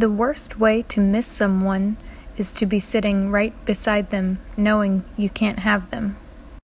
The worst way to miss someone is to be sitting right beside them knowing you can't have them.